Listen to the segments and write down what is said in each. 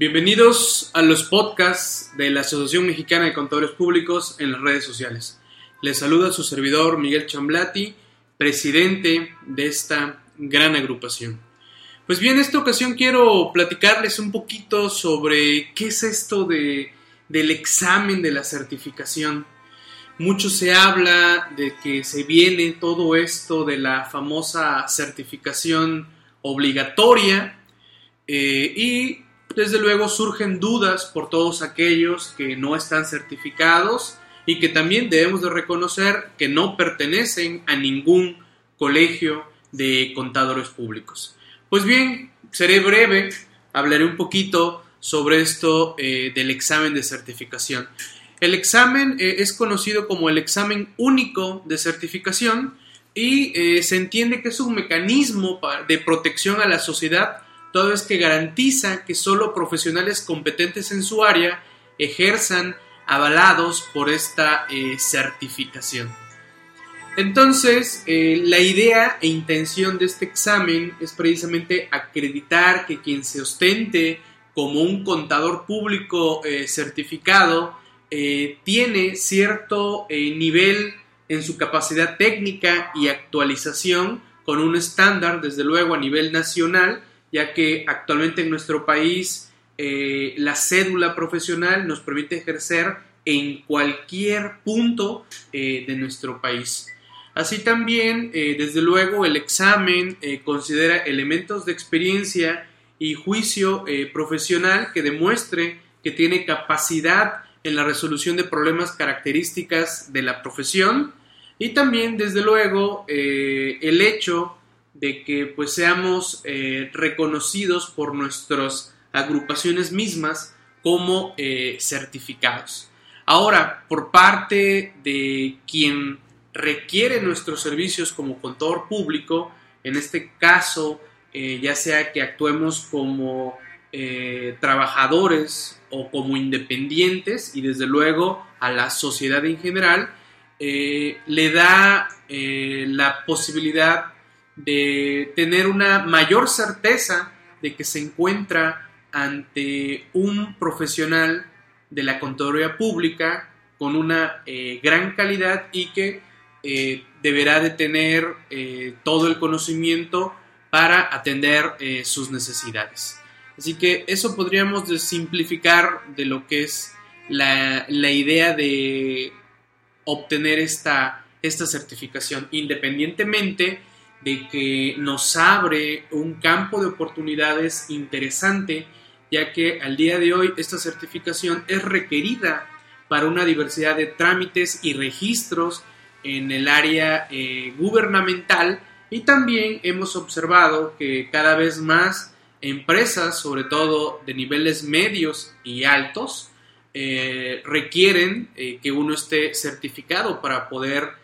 Bienvenidos a los podcasts de la Asociación Mexicana de Contadores Públicos en las redes sociales. Les saluda su servidor Miguel Chamblati, presidente de esta gran agrupación. Pues bien, en esta ocasión quiero platicarles un poquito sobre qué es esto de, del examen de la certificación. Mucho se habla de que se viene todo esto de la famosa certificación obligatoria eh, y desde luego surgen dudas por todos aquellos que no están certificados y que también debemos de reconocer que no pertenecen a ningún colegio de contadores públicos. Pues bien, seré breve, hablaré un poquito sobre esto eh, del examen de certificación. El examen eh, es conocido como el examen único de certificación y eh, se entiende que es un mecanismo de protección a la sociedad todo es que garantiza que solo profesionales competentes en su área ejerzan avalados por esta eh, certificación. Entonces, eh, la idea e intención de este examen es precisamente acreditar que quien se ostente como un contador público eh, certificado tiene cierto nivel en su capacidad técnica y actualización con un estándar, desde luego, a nivel nacional, ya que actualmente en nuestro país eh, la cédula profesional nos permite ejercer en cualquier punto eh, de nuestro país. Así también, eh, desde luego, el examen considera elementos de experiencia y juicio profesional que demuestre que tiene capacidad en la resolución de problemas características de la profesión y también, desde luego, el hecho de que pues seamos eh, reconocidos por nuestras agrupaciones mismas como eh, certificados. Ahora, por parte de quien requiere nuestros servicios como contador público, en este caso, eh, ya sea que actuemos como trabajadores o como independientes y desde luego a la sociedad en general, le da la posibilidad de tener una mayor certeza de que se encuentra ante un profesional de la contaduría pública con una eh, gran calidad y que eh, deberá de tener eh, todo el conocimiento para atender sus necesidades. Así que eso podríamos simplificar de lo que es la, la idea de obtener esta, esta certificación, independientemente de que nos abre un campo de oportunidades interesante, ya que al día de hoy esta certificación es requerida para una diversidad de trámites y registros en el área eh, gubernamental. Y también hemos observado que cada vez más empresas, sobre todo de niveles medios y altos, eh, requieren eh, que uno esté certificado para poder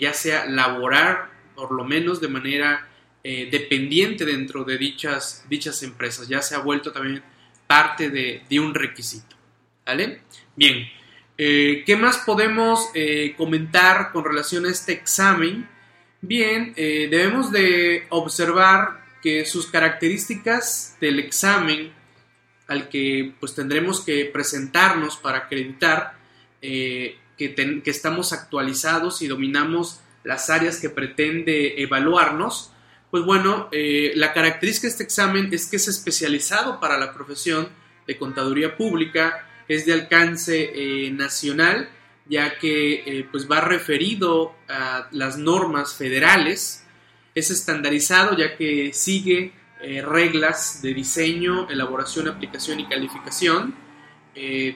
ya sea laborar por lo menos de manera eh, dependiente dentro de dichas, dichas empresas. Ya se ha vuelto también parte de, un requisito. ¿Vale? Bien, eh, ¿qué más podemos eh, comentar con relación a este examen? Bien, debemos de observar que sus características del examen al que pues tendremos que presentarnos para acreditar que, que, estamos actualizados y dominamos las áreas que pretende evaluarnos, pues bueno, eh, la característica de este examen es que es especializado para la profesión de contaduría pública, es de alcance eh, nacional, ya que eh, pues va referido a las normas federales, es estandarizado ya que sigue reglas de diseño, elaboración, aplicación y calificación,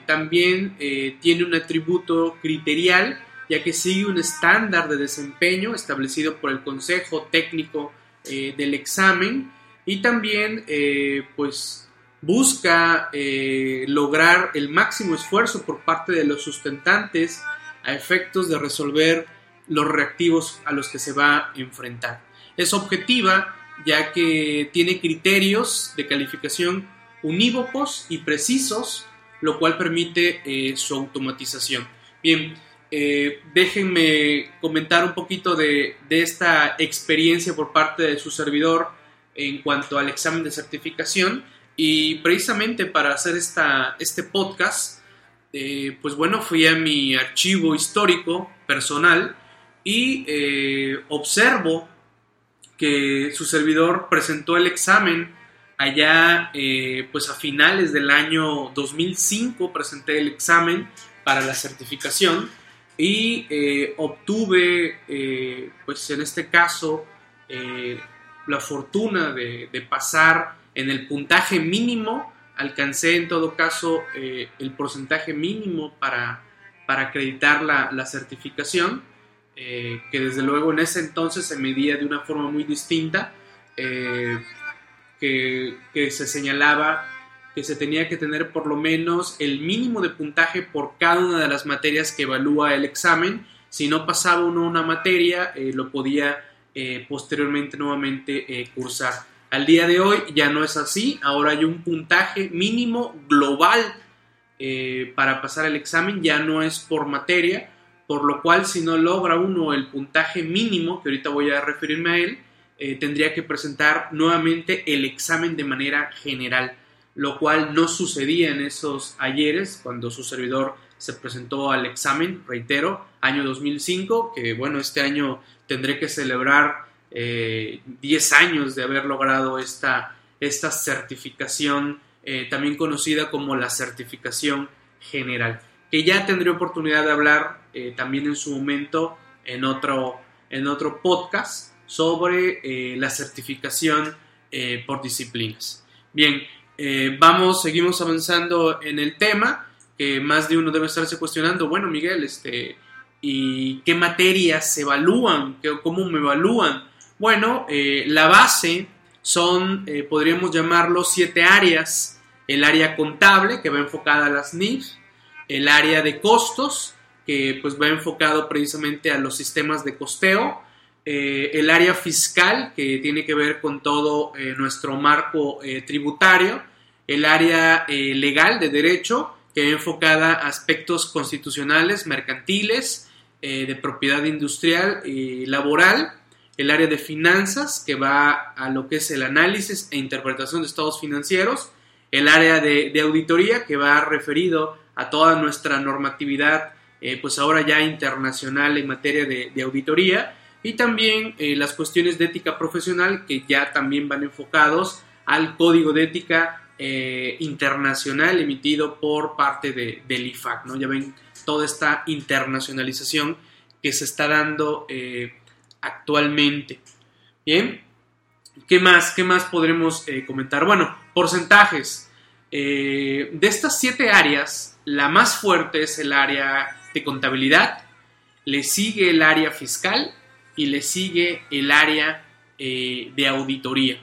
también tiene un atributo criterial ya que sigue un estándar de desempeño establecido por el Consejo Técnico eh, del examen y también eh, pues busca eh, lograr el máximo esfuerzo por parte de los sustentantes a efectos de resolver los reactivos a los que se va a enfrentar. Es objetiva ya que tiene criterios de calificación unívocos y precisos, lo cual permite su automatización. Bien, eh, déjenme comentar un poquito de, esta experiencia por parte de su servidor en cuanto al examen de certificación. Y precisamente para hacer esta, este podcast, eh, pues bueno, fui a mi archivo histórico personal y eh, observo que su servidor presentó el examen allá pues a finales del año 2005 presenté el examen para la certificación y obtuve pues en este caso la fortuna de, de pasar en el puntaje mínimo. Alcancé en todo caso eh, el porcentaje mínimo para, para acreditar la, certificación, eh, que desde luego en ese entonces se medía de una forma muy distinta, eh, que, que, se señalaba que se tenía que tener por lo menos el mínimo de puntaje por cada una de las materias que evalúa el examen. Si no pasaba uno una materia, lo podía posteriormente nuevamente cursar. Al día de hoy ya no es así, ahora hay un puntaje mínimo global eh, para pasar el examen, ya no es por materia, por lo cual si no logra uno el puntaje mínimo, que ahorita voy a referirme a él, eh, tendría que presentar nuevamente el examen de manera general, lo cual no sucedía en esos ayeres cuando su servidor se presentó al examen, reitero, año 2005, que bueno, este año tendré que celebrar 10 eh, años de haber logrado esta, esta certificación, eh, también conocida como la certificación general, que ya tendré oportunidad de hablar eh, también en su momento en otro, en otro podcast sobre la certificación por disciplinas. Bien, vamos, seguimos avanzando en el tema, que más de uno debe estarse cuestionando, bueno, Miguel, este, ¿y qué materias se evalúan? ¿Cómo me evalúan? Bueno, eh, la base son, eh, podríamos llamarlo, siete áreas. El área contable, que va enfocada a las NIF, el área de costos, que pues va enfocado precisamente a los sistemas de costeo, eh, el área fiscal, que tiene que ver con todo nuestro marco tributario, el área legal de derecho, que va enfocada a aspectos constitucionales, mercantiles, de propiedad industrial y laboral, el área de finanzas, que va a lo que es el análisis e interpretación de estados financieros, el área de, auditoría, que va referido a toda nuestra normatividad, eh, pues ahora ya internacional en materia de, auditoría, y también eh, las cuestiones de ética profesional, que ya también van enfocados al código de ética eh, internacional emitido por parte de, del IFAC, ¿no? Ya ven toda esta internacionalización que se está dando actualmente. Bien, ¿qué más, qué más podremos eh, comentar? Bueno, porcentajes. Eh, de estas siete áreas, la más fuerte es el área de contabilidad, le sigue el área fiscal y le sigue el área eh, de auditoría.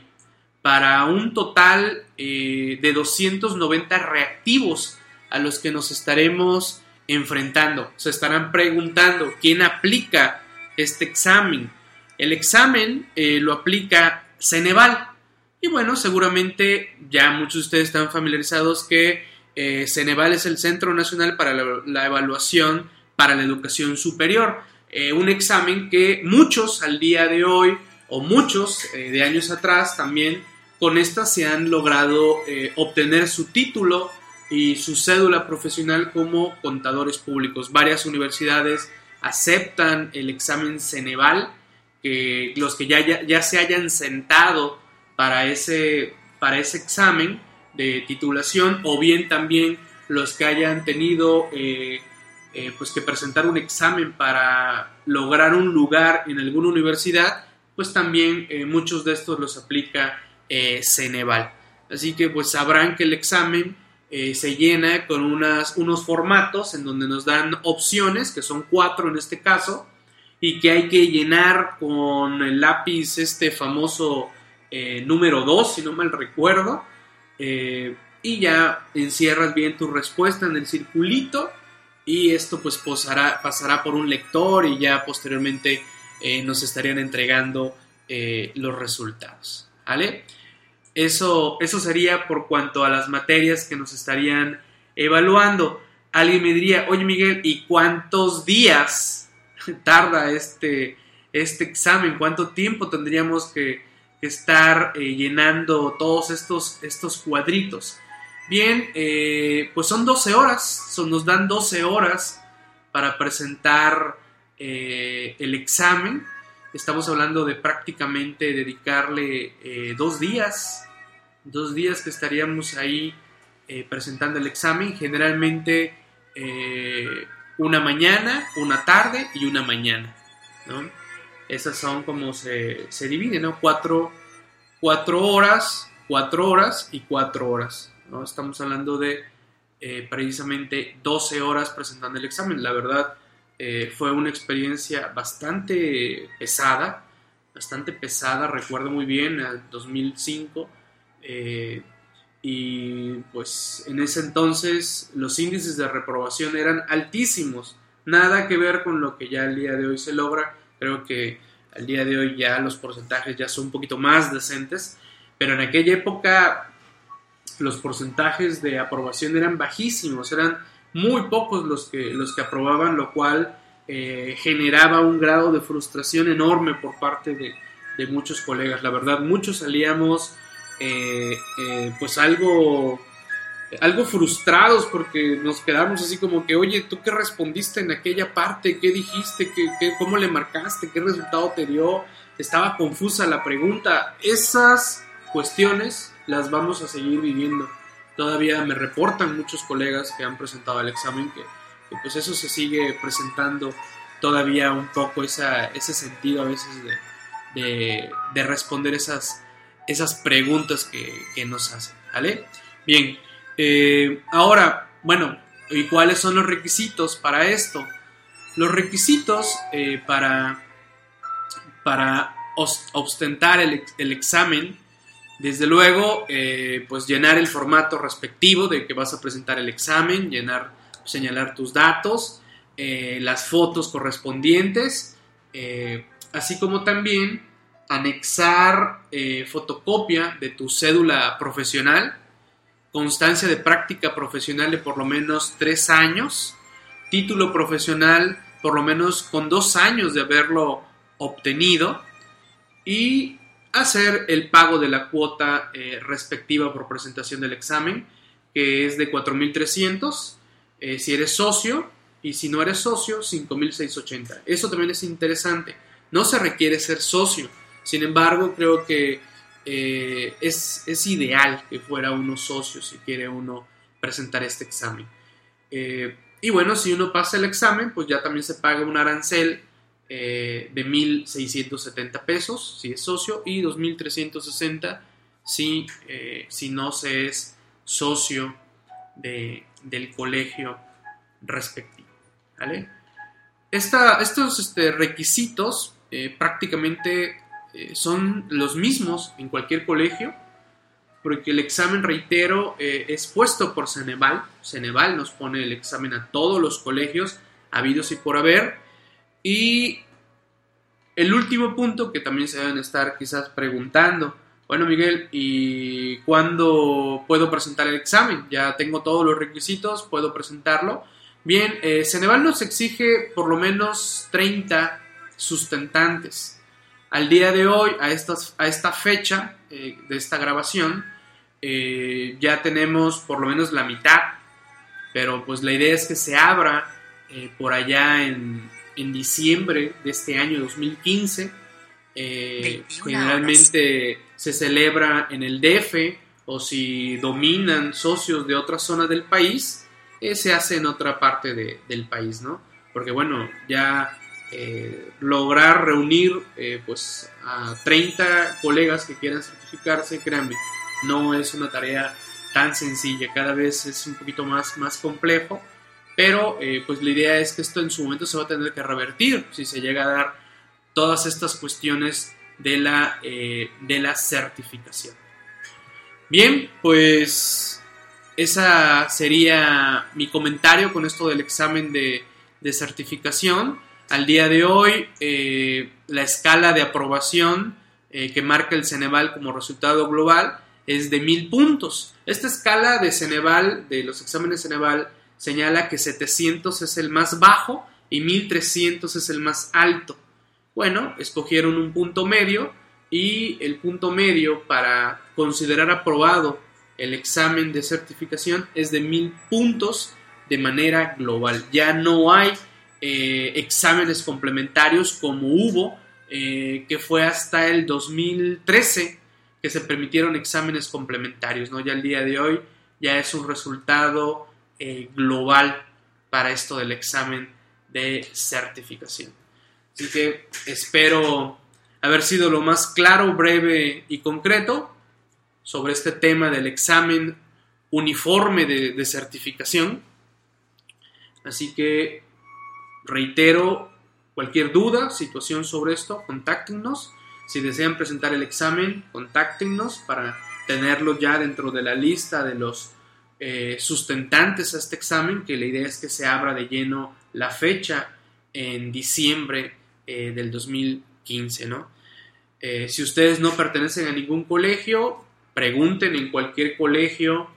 Para un total de 290 reactivos a los que nos estaremos enfrentando. Se estarán preguntando quién aplica este examen. El examen eh, lo aplica Ceneval. Y bueno, seguramente ya muchos de ustedes están familiarizados que eh, Ceneval es el Centro Nacional para la, Evaluación para la Educación Superior. Eh, un examen que muchos al día de hoy o muchos de años atrás también con esta se han logrado obtener su título y su cédula profesional como contadores públicos. Varias universidades aceptan el examen Ceneval, que los que ya, ya, se hayan sentado para ese, para ese examen de titulación o bien también los que hayan tenido eh, eh, pues que presentar un examen para lograr un lugar en alguna universidad, pues también eh, muchos de estos los aplica Ceneval. Así que pues sabrán que el examen eh, se llena con unas, unos formatos en donde nos dan opciones, que son cuatro en este caso, y que hay que llenar con el lápiz este famoso eh, número 2, si no mal recuerdo, eh, y ya encierras bien tu respuesta en el circulito y esto pues pasará, por un lector y ya posteriormente nos estarían entregando los resultados. ¿Vale? Eso, eso sería por cuanto a las materias que nos estarían evaluando. Alguien me diría, oye Miguel, ¿y cuántos días tarda este, este examen? ¿Cuánto tiempo tendríamos que, que estar eh, llenando todos estos, estos cuadritos. Bien, eh, pues son 12 horas, nos dan 12 horas para presentar eh, el examen. Estamos hablando de prácticamente dedicarle dos días, dos días que estaríamos ahí presentando el examen. Generalmente una mañana, una tarde y una mañana. ¿no? Esas son como se, se dividen, ¿no? Cuatro, horas, cuatro horas y cuatro horas, Estamos hablando de eh, precisamente 12 horas presentando el examen. La verdad, eh, fue una experiencia bastante pesada, bastante pesada, recuerdo muy bien, en 2005. Eh, y pues en ese entonces los índices de reprobación eran altísimos, nada que ver con lo que ya el día de hoy se logra Creo que al día de hoy ya los porcentajes ya son un poquito más decentes, pero en aquella época los porcentajes de aprobación eran bajísimos, eran muy pocos los que, los que aprobaban, lo cual eh, generaba un grado de frustración enorme por parte de, muchos colegas. La verdad, muchos salíamos eh, eh, pues algo algo frustrados porque nos quedamos así como que, oye, ¿tú qué respondiste en aquella parte? ¿Qué dijiste? ¿Qué, cómo le marcaste? ¿Qué resultado te dio? Estaba confusa la pregunta. Esas cuestiones las vamos a seguir viviendo. Todavía me reportan muchos colegas que han presentado el examen que, pues eso se sigue presentando todavía un poco esa, ese sentido a veces de, de, responder esas, esas preguntas que, nos hacen. ¿Vale? Bien, eh, ahora, bueno, ¿y cuáles son los requisitos para esto? Los requisitos eh, para, para ostentar el, examen, desde luego, eh, pues llenar el formato respectivo de que vas a presentar el examen, llenar, señalar tus datos, las fotos correspondientes, así como también anexar fotocopia de tu cédula profesional constancia de práctica profesional de por lo menos tres años, título profesional por lo menos con dos años de haberlo obtenido y hacer el pago de la cuota eh, respectiva por presentación del examen, que es de 4.300 eh, si eres socio y si no eres socio, 5.680. Eso también es interesante. No se requiere ser socio. Sin embargo, creo que eh, es, ideal que fuera uno socio si quiere uno presentar este examen. Eh, y bueno, si uno pasa el examen, pues ya también se paga un arancel eh, de 1.670 pesos si es socio y 2.360 si, si no se es socio del colegio respectivo. estos este, requisitos prácticamente eh, son los mismos en cualquier colegio, porque el examen, reitero, eh, es puesto por Ceneval. Ceneval nos pone el examen a todos los colegios, habidos y por haber. Y el último punto que también se deben estar quizás preguntando, bueno Miguel, ¿y cuándo puedo presentar el examen? Ya tengo todos los requisitos, puedo presentarlo. Bien, eh, Ceneval nos exige por lo menos 30 sustentantes. Al día de hoy, a, estas, a esta fecha eh, de esta grabación, eh, ya tenemos por lo menos la mitad, pero pues la idea es que se abra eh, por allá en, diciembre de este año 2015. generalmente se celebra en el DF o si dominan socios de otra zona del país, se hace en otra parte del país, ¿no? Porque bueno, ya eh, lograr reunir eh, pues a 30 colegas que quieran certificarse, créanme, no es una tarea tan sencilla, cada vez es un poquito más, más complejo, pero eh, pues la idea es que esto en su momento se va a tener que revertir si se llega a dar todas estas cuestiones de la, de la certificación. Bien, pues esa sería mi comentario con esto del examen de, de certificación. Al día de hoy, eh, la escala de aprobación eh, que marca el Ceneval como resultado global es de mil puntos. Esta escala de Ceneval, de los exámenes Ceneval, señala que 700 es el más bajo y 1300 es el más alto. Bueno, escogieron un punto medio y el punto medio para considerar aprobado el examen de certificación es de mil puntos de manera global. Ya no hay eh, exámenes complementarios como hubo, eh, que fue hasta el 2013 que se permitieron exámenes complementarios. ¿no? Ya el día de hoy ya es un resultado eh, global para esto del examen de certificación. Así que espero haber sido lo más claro, breve y concreto sobre este tema del examen uniforme de, certificación. Así que reitero, cualquier duda, situación sobre esto, contáctenos. Si desean presentar el examen, contáctenos para tenerlo ya dentro de la lista de los eh, sustentantes a este examen, que la idea es que se abra de lleno la fecha en diciembre eh, del 2015, ¿no? Eh, si ustedes no pertenecen a ningún colegio, pregunten en cualquier colegio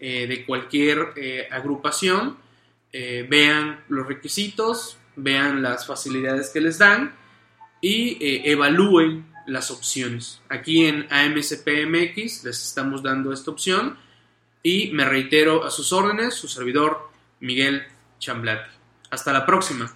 eh, de cualquier agrupación, vean los requisitos, vean las facilidades que les dan y evalúen las opciones. Aquí en AMSPMX les estamos dando esta opción y me reitero a sus órdenes, su servidor Miguel Chamblati. Hasta la próxima.